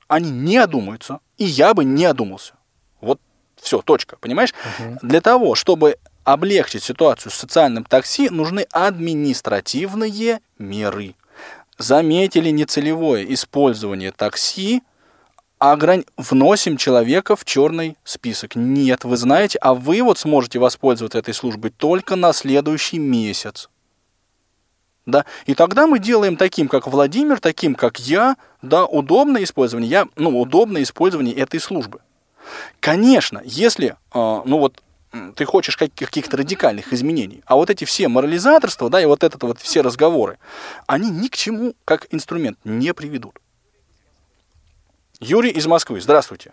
Они не одумаются, и я бы не одумался. Вот все, точка, понимаешь? Для того, чтобы облегчить ситуацию с социальным такси, нужны административные меры. Заметили нецелевое использование такси, огрань... вносим человека в черный список. Нет, вы знаете, а вы вот сможете воспользоваться этой службой только на следующий месяц. Да, и тогда мы делаем таким, как Владимир, таким, как я, да, удобное использование, я, ну, удобное использование этой службы. Конечно, если, а, ну вот, ты хочешь как- каких-то радикальных изменений, а вот эти все морализаторства, да, и вот это вот все разговоры, они ни к чему как инструмент не приведут. Юрий из Москвы, здравствуйте.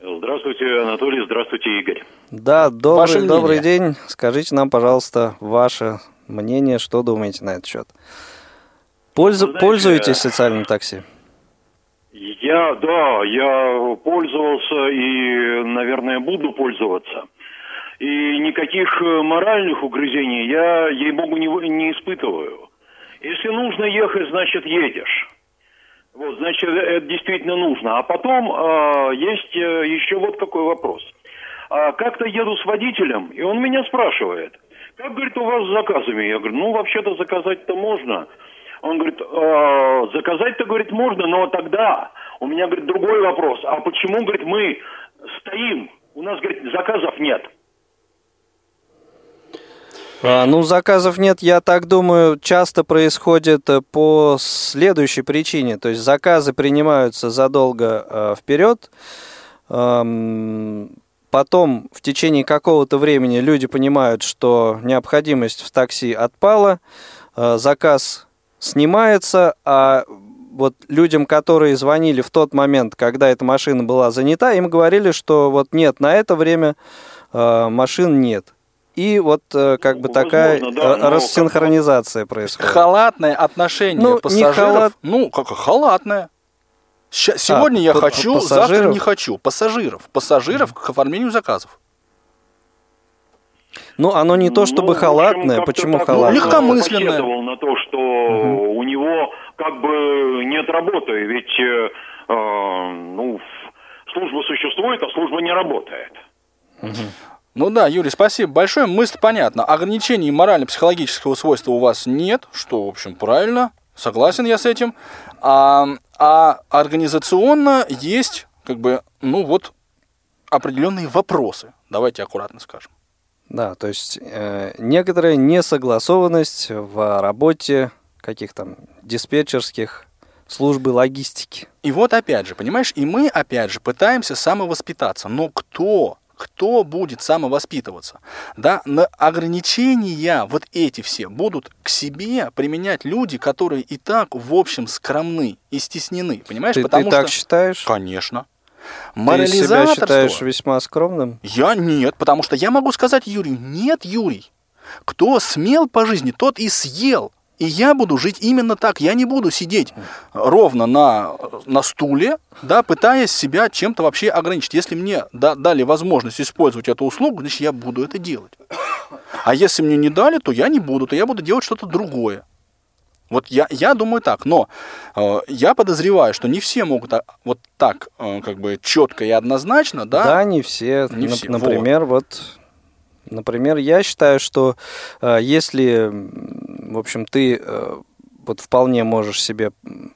Здравствуйте, Анатолий, здравствуйте, Игорь. Да, Ваше добрый, мнение. добрый день. Скажите нам, пожалуйста, ваше мнение, что думаете на этот счет? Пользу- знаете, пользуетесь социальным такси? Я, да, я пользовался и, наверное, буду пользоваться. И никаких э, моральных угрызений я, ей-богу, не, не испытываю. Если нужно ехать, значит, едешь. Вот, значит, это действительно нужно. А потом а, есть э, еще вот какой вопрос. А, как-то еду с водителем, и он меня спрашивает, как, говорит, у вас с заказами? Я говорю, ну, вообще-то заказать-то можно. Он говорит, «А, заказать-то, говорит, можно, но тогда у меня, говорит, другой вопрос. А почему, говорит, мы стоим? У нас, говорит, заказов нет. А, ну, заказов нет, я так думаю, часто происходит э, по следующей причине. То есть заказы принимаются задолго э, вперед. Эм, потом в течение какого-то времени люди понимают, что необходимость в такси отпала, э, заказ снимается, а вот людям, которые звонили в тот момент, когда эта машина была занята, им говорили, что вот нет, на это время э, машин нет. И вот э, как бы Ну, такая возможно, да, э, рассинхронизация происходит. Халатное отношение Ну, не пассажиров. халат- Ну, как халатное. Ща- сегодня я п- хочу, п- завтра пассажиров? не хочу. Пассажиров. Пассажиров к оформлению заказов. Ну, оно не то Ну, чтобы общем, халатное. как-то Почему так, халатное? ну, Легкомысленное. посетовал на то, что у него как бы нет работы, ведь э, э, ну, служба существует, а служба не работает. Ну да, Юрий, спасибо большое. Мысль понятна. Ограничений морально-психологического свойства у вас нет, что, в общем, правильно. Согласен я с этим. А, а организационно есть, как бы, ну вот, определенные вопросы. Давайте аккуратно скажем. Да, то есть э, некоторая несогласованность в работе каких там диспетчерских службы логистики. И вот опять же, понимаешь, и мы опять же пытаемся самовоспитаться. Но кто кто будет самовоспитываться? Да, на ограничения вот эти все будут к себе применять люди, которые и так, в общем, скромны и стеснены. Понимаешь? Ты, Потому ты что... так считаешь? Конечно. Ты себя Морализаторство... считаешь весьма скромным? Я нет, потому что я могу сказать Юрию, нет, Юрий, кто смел по жизни, тот и съел. И я буду жить именно так. Я не буду сидеть ровно на, на стуле, да, пытаясь себя чем-то вообще ограничить. Если мне да, дали возможность использовать эту услугу, значит, я буду это делать. А если мне не дали, то я не буду, то я буду делать что-то другое. Вот я, я думаю так, но э, я подозреваю, что не все могут а- вот так э, как бы четко и однозначно, да? Да, не все. Не Нап- все, Например, вот. Например, я считаю, что э, если, в общем, ты э, вот вполне можешь себе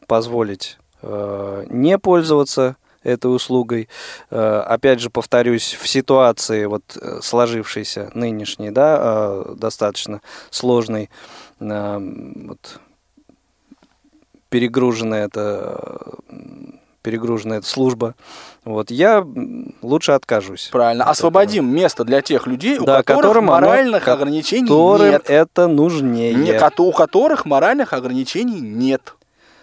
позволить э, не пользоваться этой услугой, э, опять же повторюсь, в ситуации вот э, сложившейся нынешней, да, э, достаточно сложной, э, вот перегруженная эта м, перегруженная эта служба. Вот я лучше откажусь. Правильно. от Освободим место для тех людей, у Да, которых которым оно- моральных ко- ограничений Которым нет. это нужнее. Не- у которых моральных ограничений нет.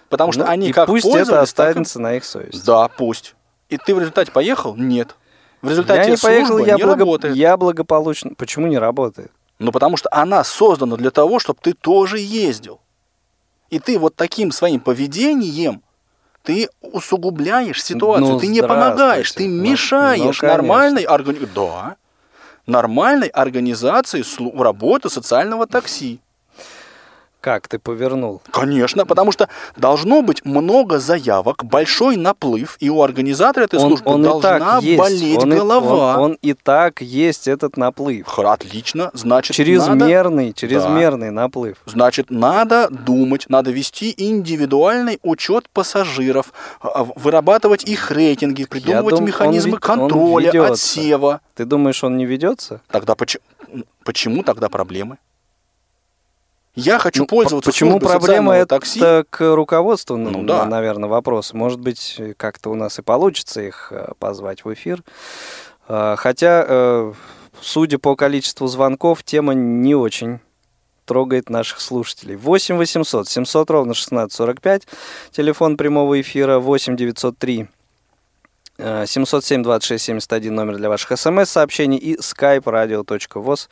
Потому что Ну, они и как пусть это пользовались, так останется на их совести. Да, пусть. И ты в результате поехал? Нет. В результате я не поехал, я, не благо- работает. я благополучно. Почему не работает? Ну, потому что она создана для того, чтобы ты тоже ездил. И ты вот таким своим поведением ты усугубляешь ситуацию, Ну, ты не помогаешь, ты. Ну, мешаешь ну, конечно. нормальной органи- да, нормальной организации работы социального такси. Как ты повернул? Конечно, потому что должно быть много заявок, большой наплыв, и у организатора этой Он, службы он и должна болеть он, и- голова. он- он и так есть этот наплыв. Отлично, значит, надо, Чрезмерный, чрезмерный наплыв. значит, надо думать, надо вести индивидуальный учет пассажиров, а, вырабатывать их рейтинги, придумывать дум- он механизмы он контроля, ведется. отсева. Ты думаешь, он не ведется? Тогда почему, почему тогда проблемы? Я хочу Ну, пользоваться Почему проблема это такси. к руководству, Ну да. наверное, вопрос. Может быть, как-то у нас и получится их э, позвать в эфир. Э, Хотя, э, судя по количеству звонков, тема не очень трогает наших слушателей. 8 800 700 ровно 1645, телефон прямого эфира 8 903 э, 707 26 71 номер для ваших смс-сообщений и skype radio.voz.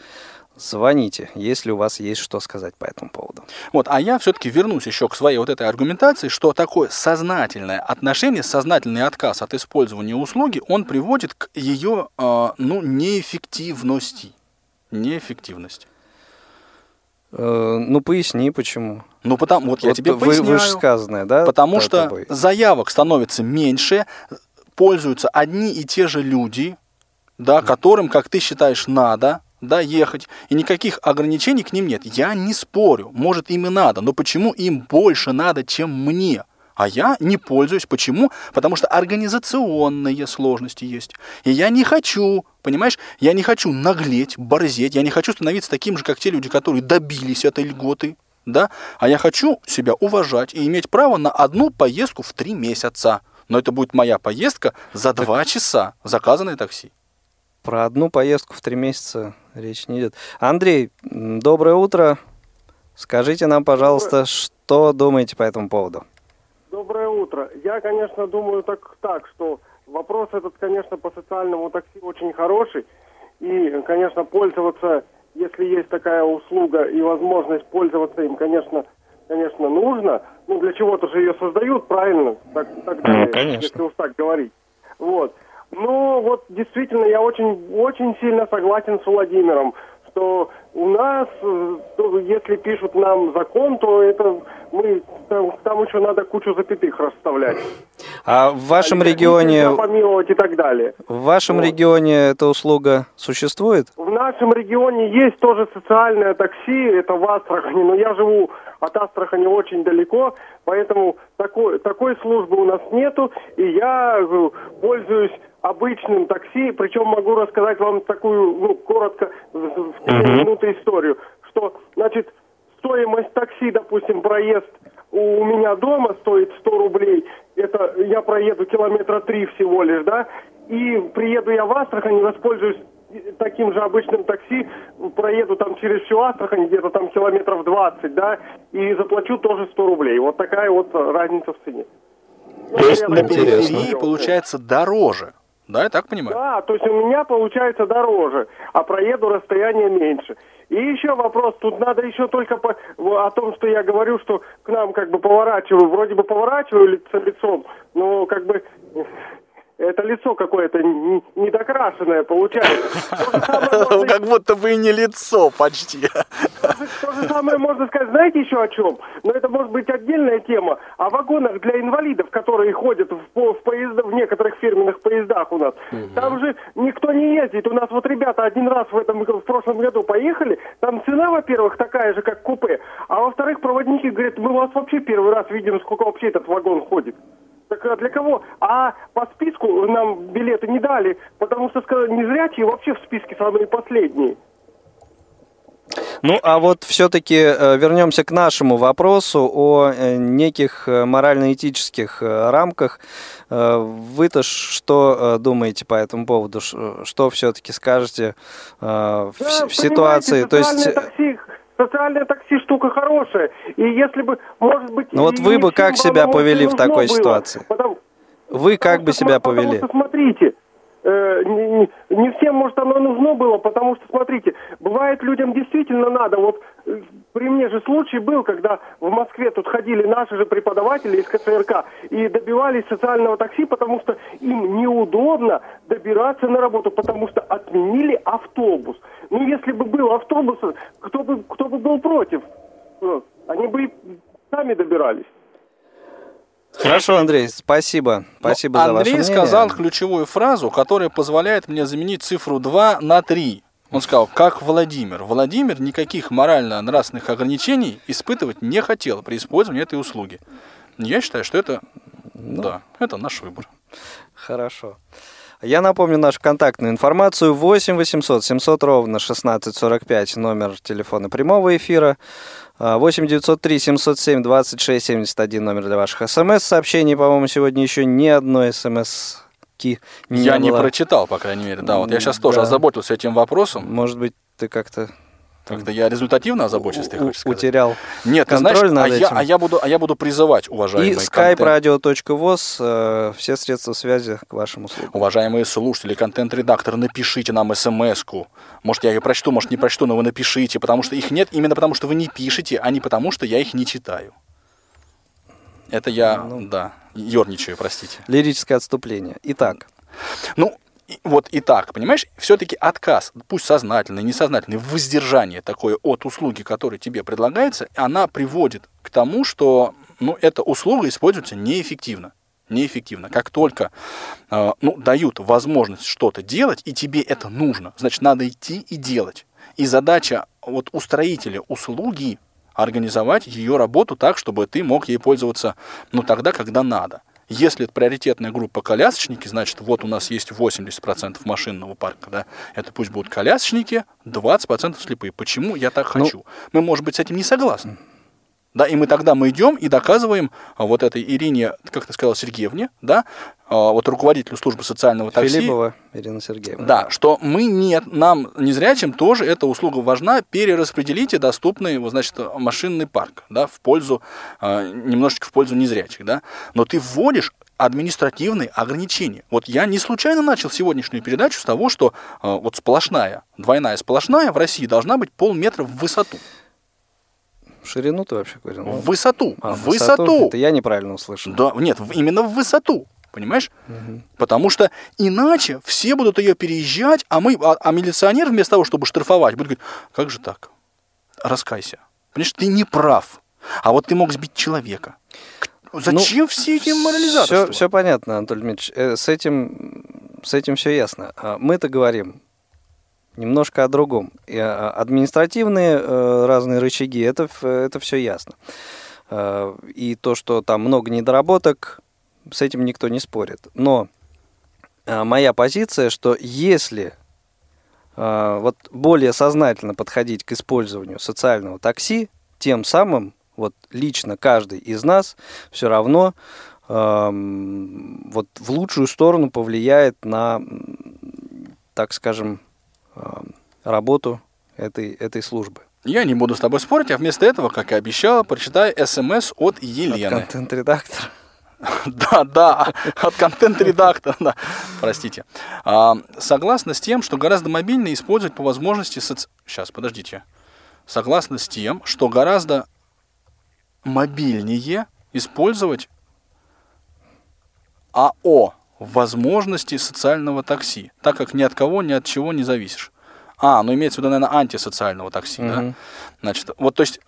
Звоните, если у вас есть что сказать по этому поводу. Вот, а я все-таки вернусь еще к своей вот этой аргументации, что такое сознательное отношение, сознательный отказ от использования услуги, он приводит к ее, э, ну, неэффективности. Неэффективности. Э, ну, поясни, почему. Ну, потому, вот, я Вот тебе вы, поясняю. вышесказанное, да? Потому что тобой? заявок становится меньше, пользуются одни и те же люди, да, которым, как ты считаешь, надо да, ехать, и никаких ограничений к ним нет. Я не спорю, может им и надо, но почему им больше надо, чем мне? А я не пользуюсь. Почему? Потому что организационные сложности есть. И я не хочу, понимаешь, я не хочу наглеть, борзеть, я не хочу становиться таким же, как те люди, которые добились этой льготы, да, а я хочу себя уважать и иметь право на одну поездку в три месяца. Но это будет моя поездка за два часа, заказанное такси. Про одну поездку в три месяца речь не идет. Андрей, доброе утро. Скажите нам, пожалуйста, что думаете по этому поводу? Доброе утро. Я, конечно, думаю так, так, что вопрос этот, конечно, по социальному такси очень хороший. И, конечно, пользоваться, если есть такая услуга и возможность пользоваться им, конечно, конечно, нужно. Ну, для чего-то же ее создают, правильно? Так, так далее, конечно. если уж так говорить. Вот. Ну, вот действительно, я очень, очень сильно согласен с Владимиром, что у нас, э, если пишут нам закон, то это мы там, там еще надо кучу запятых расставлять. А в вашем А, регионе, помиловать и так далее. в вашем Вот. регионе эта услуга существует? В нашем регионе есть тоже социальное такси, это в Астрахани, но я живу от Астрахани очень далеко, поэтому такой, такой службы у нас нету, и я э, пользуюсь обычным такси, причем могу рассказать вам такую, ну, коротко, в в три минуты историю, что, значит, стоимость такси, допустим, проезд у у меня дома стоит 100 рублей, это я проеду километра три всего лишь, да, и приеду я в Астрахань и воспользуюсь таким же обычным такси, проеду там через всю Астрахань, где-то там километров 20, да, и заплачу тоже 100 рублей. Вот такая вот разница в цене. То есть на периферии получается дороже. Да, я так понимаю? Да, то есть у меня получается дороже, а проеду расстояние меньше. И еще вопрос, тут надо еще только по, о том, что я говорю, что к нам как бы поворачиваю, вроде бы поворачиваю лицо лицом, но как бы это лицо какое-то недокрашенное получается. Как будто бы и не лицо почти. То же самое можно сказать, знаете еще о чем? Но это может быть отдельная тема. О вагонах для инвалидов, которые ходят в, в, поезда, в некоторых фирменных поездах у нас. Там же никто не ездит. У нас вот ребята один раз в этом в прошлом году поехали. Там цена, во-первых, такая же, как купе. А во-вторых, проводники говорят, мы вас вообще первый раз видим, сколько вообще этот вагон ходит. Так а для кого? А по списку нам билеты не дали, потому что сказали, незрячие вообще в списке самые последние. Ну, а вот все-таки э, вернемся к нашему вопросу о э, неких э, морально-этических рамках. Вы-то что думаете по этому поводу? Что все-таки скажете да, в, в ситуации? То есть... Такси, социальное такси штука хорошая. И если бы, может быть... Ну вот вы бы как себя повели в такой было, ситуации? Потому, вы как бы себя повели? Потому что, смотрите, э, не, не всем, может, оно нужно было, потому что, смотрите, бывает людям действительно надо. Вот э, при мне же случай был, когда в Москве тут ходили наши же преподаватели из КЦРК и добивались социального такси, потому что им неудобно добираться на работу, потому что отменили автобус. Ну, если бы был автобус, кто бы, кто бы был против? Они бы и сами добирались. Хорошо, Андрей, спасибо. Спасибо ну, за Андрей ваше мнение. сказал ключевую фразу, которая позволяет мне заменить цифру 2 на 3. Он сказал, как Владимир. Владимир никаких морально-нравственных ограничений испытывать не хотел при использовании этой услуги. Я считаю, что это, ну, да, это наш выбор. Хорошо. Я напомню нашу контактную информацию. 8 800 700 ровно 1645, номер телефона прямого эфира. 8 903 707 26 71, номер для ваших смс-сообщений. По-моему, сегодня еще ни одной смс не Я было. не прочитал, по крайней мере. Да, вот я сейчас да. тоже озаботился этим вопросом. Может быть, ты как-то как-то я результативно озабочусь, ты хочешь сказать? Утерял Нет, контроль ты знаешь, над а, этим. Я, а, я буду, а я буду призывать, уважаемые И skype-radio.voz, э, все средства связи к вашим услугам. Уважаемые слушатели, контент-редакторы, напишите нам смс-ку. Может, я ее прочту, может, не прочту, но вы напишите, потому что их нет именно потому, что вы не пишете, а не потому, что я их не читаю. Это я, ну, да, ерничаю, простите. Лирическое отступление. Итак. Ну, вот и так, понимаешь, все-таки отказ, пусть сознательный, несознательный, воздержание такое от услуги, которая тебе предлагается, она приводит к тому, что ну, эта услуга используется неэффективно. Неэффективно. Как только э, ну, дают возможность что-то делать, и тебе это нужно, значит, надо идти и делать. И задача вот устроителя услуги организовать ее работу так, чтобы ты мог ей пользоваться ну, тогда, когда надо. Если это приоритетная группа колясочники, значит, вот у нас есть 80% машинного парка, да, это пусть будут колясочники, 20% слепые. Почему я так ну, хочу? Ну, Мы, может быть, с этим не согласны. Да, и мы тогда мы идем и доказываем а, вот этой Ирине, как ты сказал, Сергеевне, да, а, вот руководителю службы социального такси. Филиппова Ирина Сергеевна. Да, что мы нет, нам незрячим тоже эта услуга важна, перераспределите доступный, вот, значит, машинный парк, да, в пользу, а, немножечко в пользу незрячих, да, но ты вводишь административные ограничения. Вот я не случайно начал сегодняшнюю передачу с того, что вот сплошная, двойная сплошная в России должна быть полметра в высоту. В ширину ты вообще говорил? В высоту. А, в высоту. высоту. Это я неправильно услышал. Да, нет, именно в высоту. Понимаешь? Угу. Потому что иначе все будут ее переезжать, а мы, а, а милиционер вместо того, чтобы штрафовать, будет говорить, как же так? Раскайся. Понимаешь, ты не прав. А вот ты мог сбить человека. Зачем ну, все эти морализаторства? Все, все понятно, Анатолий Дмитриевич. Э, с этим, с этим все ясно. А мы-то говорим немножко о другом. А, административные э, разные рычаги, это, это все ясно. Э, и то, что там много недоработок, с этим никто не спорит. Но э, моя позиция, что если вот более сознательно подходить к использованию социального такси, тем самым вот лично каждый из нас все равно эм, вот в лучшую сторону повлияет на, так скажем, работу этой, этой службы. Я не буду с тобой спорить, а вместо этого, как и обещал, прочитай смс от Елены. От контент-редактора. Да, да, от контент-редактора, да. Простите. А, согласна с тем, что гораздо мобильнее использовать по возможности соци... Сейчас, подождите. Согласна с тем, что гораздо мобильнее использовать АО возможности социального такси, так как ни от кого, ни от чего не зависишь. А, ну имеется в виду, наверное, антисоциального такси, угу. да? Значит, вот, то есть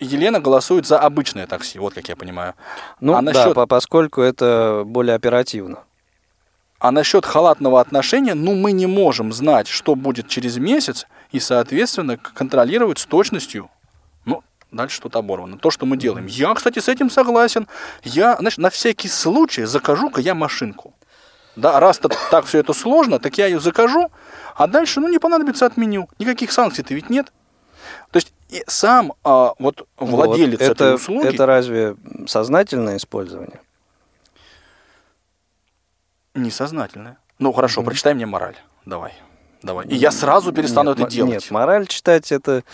Елена голосует за обычное такси, вот как я понимаю. Ну, а насчет... да, поскольку это более оперативно. А насчет халатного отношения, ну, мы не можем знать, что будет через месяц, и, соответственно, контролировать с точностью. Ну, дальше что-то оборвано. То, что мы делаем. Я, кстати, с этим согласен. Я, значит, на всякий случай закажу-ка я машинку. Да, раз -то так все это сложно, так я ее закажу, а дальше, ну, не понадобится, отменю. Никаких санкций-то ведь нет. То есть и сам а, вот владелец вот, это, этой услуги... Это разве сознательное использование? Несознательное. Ну, хорошо, mm-hmm. прочитай мне мораль. Давай. Давай. И я сразу перестану нет, это делать. Нет, мораль читать это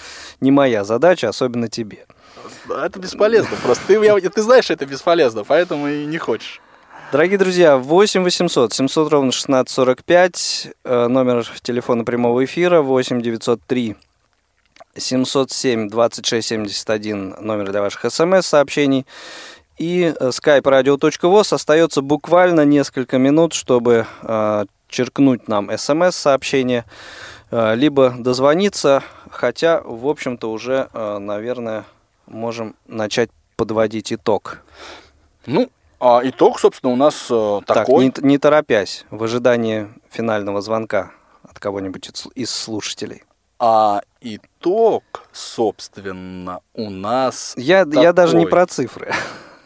не моя задача, особенно тебе. Это бесполезно просто. Ты, я, ты знаешь, это бесполезно, поэтому и не хочешь. Дорогие друзья, 8 800 700 ровно 1645, э, номер телефона прямого эфира 8 903 707 26 71, номер для ваших смс-сообщений. И э, skype radio.voz остается буквально несколько минут, чтобы э, черкнуть нам смс-сообщение, либо дозвониться, хотя, в общем-то, уже, наверное, можем начать подводить итог. Ну, а итог, собственно, у нас э, такой. Так, не, не торопясь, в ожидании финального звонка от кого-нибудь из слушателей. А итог, собственно, у нас. Я, такой. я даже не про цифры.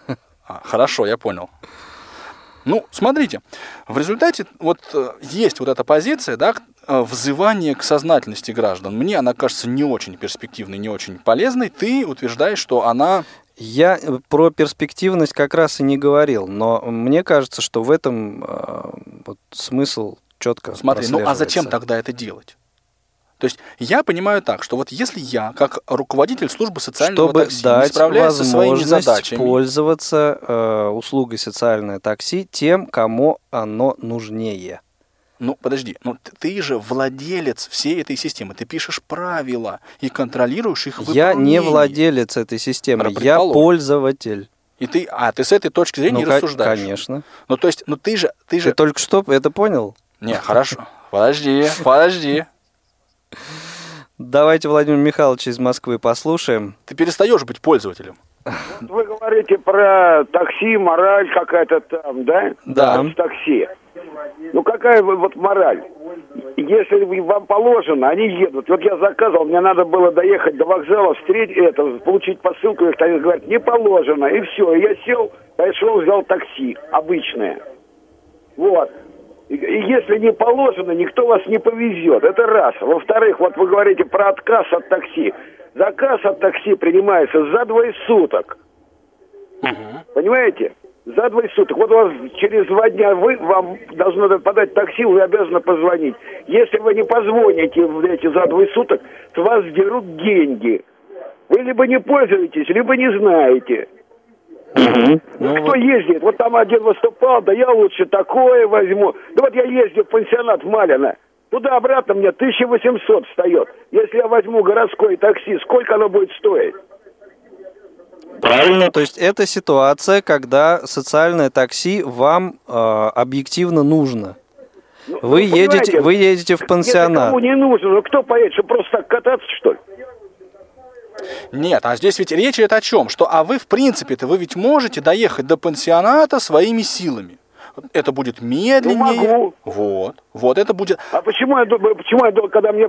А, хорошо, я понял. Ну, смотрите, в результате вот э, есть вот эта позиция, да, э, взывание к сознательности граждан. Мне она кажется не очень перспективной, не очень полезной. Ты утверждаешь, что она я э, про перспективность как раз и не говорил, но мне кажется, что в этом э, вот, смысл четко Смотри, ну а зачем тогда это делать? То есть я понимаю так, что вот если я, как руководитель службы социального Чтобы такси, дать не справляюсь со своими задачами... пользоваться э, услугой социальное такси тем, кому оно нужнее. Ну, подожди, ну ты же владелец всей этой системы, ты пишешь правила и контролируешь их выполнение. Я не владелец этой системы, я пользователь. И ты, а ты с этой точки зрения ну, рассуждаешь? Конечно. Ну то есть, ну ты же, ты же. Ты только что это понял? Не, хорошо. Подожди, подожди. Давайте Владимир Михайлович из Москвы послушаем. Ты перестаешь быть пользователем. Вот вы говорите про такси, мораль какая-то там, да? Да. С такси. Ну какая вот мораль? Если вам положено, они едут. Вот я заказывал, мне надо было доехать до вокзала, встретить это, получить посылку, и они говорят, не положено, и все. И я сел, пошел, взял такси, обычное. Вот. И, и если не положено, никто вас не повезет. Это раз. Во-вторых, вот вы говорите про отказ от такси. Заказ от такси принимается за двое суток. Угу. Понимаете? За двое суток. Вот у вас через два дня вы, вам должно подать такси, вы обязаны позвонить. Если вы не позвоните в эти за двое суток, то вас дерут деньги. Вы либо не пользуетесь, либо не знаете. Угу. Ну, Кто вот... ездит? Вот там один выступал, да я лучше такое возьму. Да вот я ездил в пансионат в Малино. Туда-обратно мне 1800 встает. Если я возьму городское такси, сколько оно будет стоить? Правильно, то есть это ситуация, когда социальное такси вам э, объективно нужно. Ну, вы, ну, едете, вы едете в пансионат. Никому не нужно, ну кто поедет, что просто так кататься, что ли? Нет, а здесь ведь речь идет о чем? Что, а вы в принципе-то, вы ведь можете доехать до пансионата своими силами это будет медленнее. Ну, могу. Вот, вот это будет. А почему я, почему я, когда мне,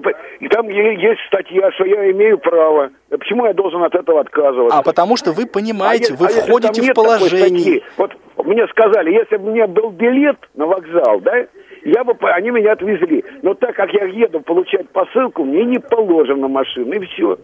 там есть статья, что я имею право, а почему я должен от этого отказываться? А потому что вы понимаете, а вы а входите в положение. Вот мне сказали, если бы у меня был билет на вокзал, да, я бы, они меня отвезли. Но так как я еду получать посылку, мне не положено машину, и все.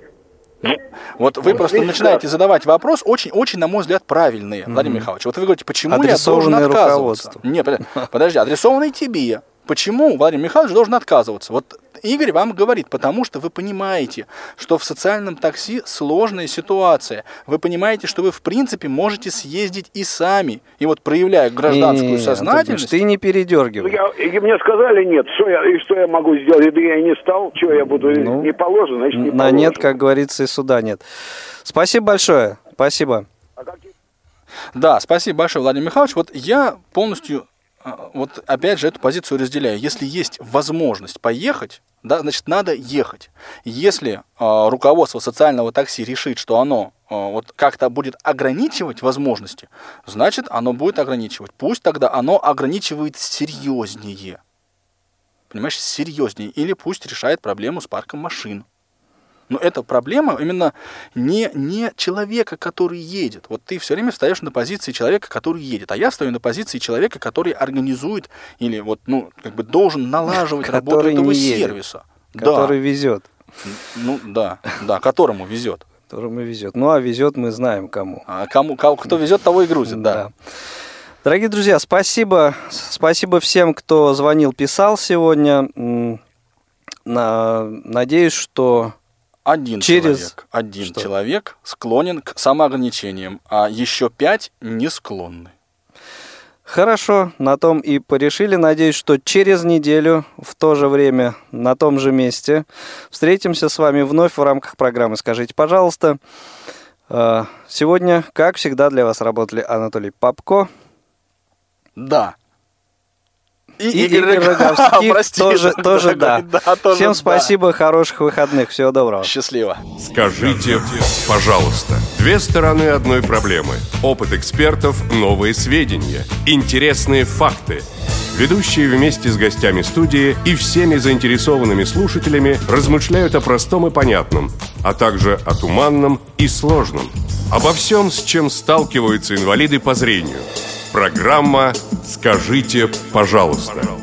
Ну, вот вы просто начинаете задавать вопрос, очень, очень, на мой взгляд, правильные, Владимир Михайлович. Вот вы говорите, почему я должен отказываться? Нет, подожди, адресованный тебе. Почему Владимир Михайлович должен отказываться? Вот Игорь вам говорит, потому что вы понимаете, что в социальном такси сложная ситуация. Вы понимаете, что вы в принципе можете съездить и сами. И вот проявляя гражданскую не, сознательность... Ты не передергивай. Я, и мне сказали нет. Что я, и что я могу сделать? Да я и не стал. Что я буду? Ну, не положено, значит не На положено. нет, как говорится, и суда нет. Спасибо большое. Спасибо. А да, спасибо большое, Владимир Михайлович. Вот я полностью вот опять же эту позицию разделяю. Если есть возможность поехать, да, значит, надо ехать. Если э, руководство социального такси решит, что оно э, вот как-то будет ограничивать возможности, значит, оно будет ограничивать. Пусть тогда оно ограничивает серьезнее. Понимаешь, серьезнее. Или пусть решает проблему с парком машин. Но это проблема именно не, не человека, который едет. Вот ты все время встаешь на позиции человека, который едет. А я стою на позиции человека, который организует или вот, ну, как бы должен налаживать работу этого сервиса. Который да. везет. Ну да, да, которому везет. Которому везет. Ну а везет мы знаем кому. А кому, кому кто везет, того и грузит, да. да. Дорогие друзья, спасибо, спасибо всем, кто звонил, писал сегодня. Надеюсь, что один Через... человек, один Что? человек склонен к самоограничениям, а еще пять не склонны. Хорошо, на том и порешили. Надеюсь, что через неделю в то же время на том же месте встретимся с вами вновь в рамках программы. Скажите, пожалуйста, э, сегодня, как всегда, для вас работали Анатолий Попко. Да. И, и Игорь, Игорь Прости, тоже, тоже да. да тоже Всем спасибо, да. хороших выходных, всего доброго. Счастливо. Скажите, пожалуйста, две стороны одной проблемы. Опыт экспертов, новые сведения, интересные факты. Ведущие вместе с гостями студии и всеми заинтересованными слушателями размышляют о простом и понятном, а также о туманном и сложном. Обо всем, с чем сталкиваются инвалиды по зрению – Программа «Скажите, пожалуйста». пожалуйста